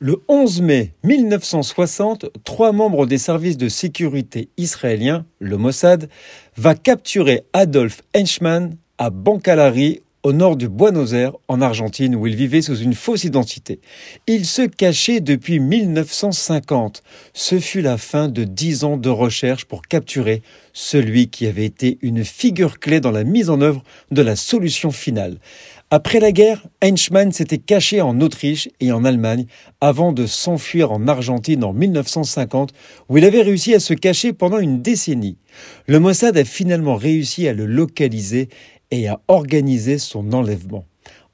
Le 11 mai 1960, trois membres des services de sécurité israéliens, le Mossad, va capturer Adolf Henchmann à Bancalari au nord du Buenos Aires, en Argentine, où il vivait sous une fausse identité. Il se cachait depuis 1950. Ce fut la fin de dix ans de recherche pour capturer celui qui avait été une figure clé dans la mise en œuvre de la solution finale. Après la guerre, Heinzmann s'était caché en Autriche et en Allemagne avant de s'enfuir en Argentine en 1950 où il avait réussi à se cacher pendant une décennie. Le Mossad a finalement réussi à le localiser et à organiser son enlèvement.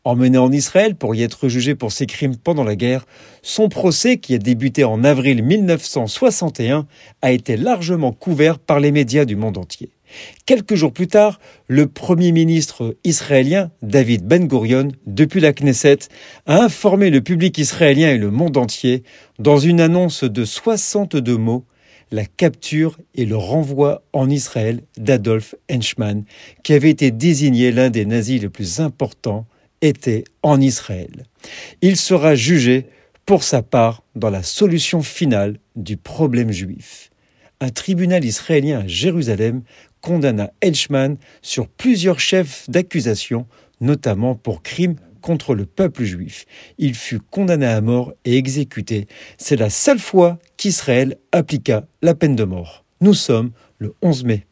Emmené en Israël pour y être jugé pour ses crimes pendant la guerre, son procès, qui a débuté en avril 1961, a été largement couvert par les médias du monde entier. Quelques jours plus tard, le Premier ministre israélien, David Ben Gurion, depuis la Knesset, a informé le public israélien et le monde entier, dans une annonce de 62 mots, la capture et le renvoi en Israël d'Adolf Henschmann, qui avait été désigné l'un des nazis les plus importants, était en Israël. Il sera jugé pour sa part dans la solution finale du problème juif un tribunal israélien à Jérusalem condamna Hedgeman sur plusieurs chefs d'accusation, notamment pour crimes contre le peuple juif. Il fut condamné à mort et exécuté. C'est la seule fois qu'Israël appliqua la peine de mort. Nous sommes le 11 mai.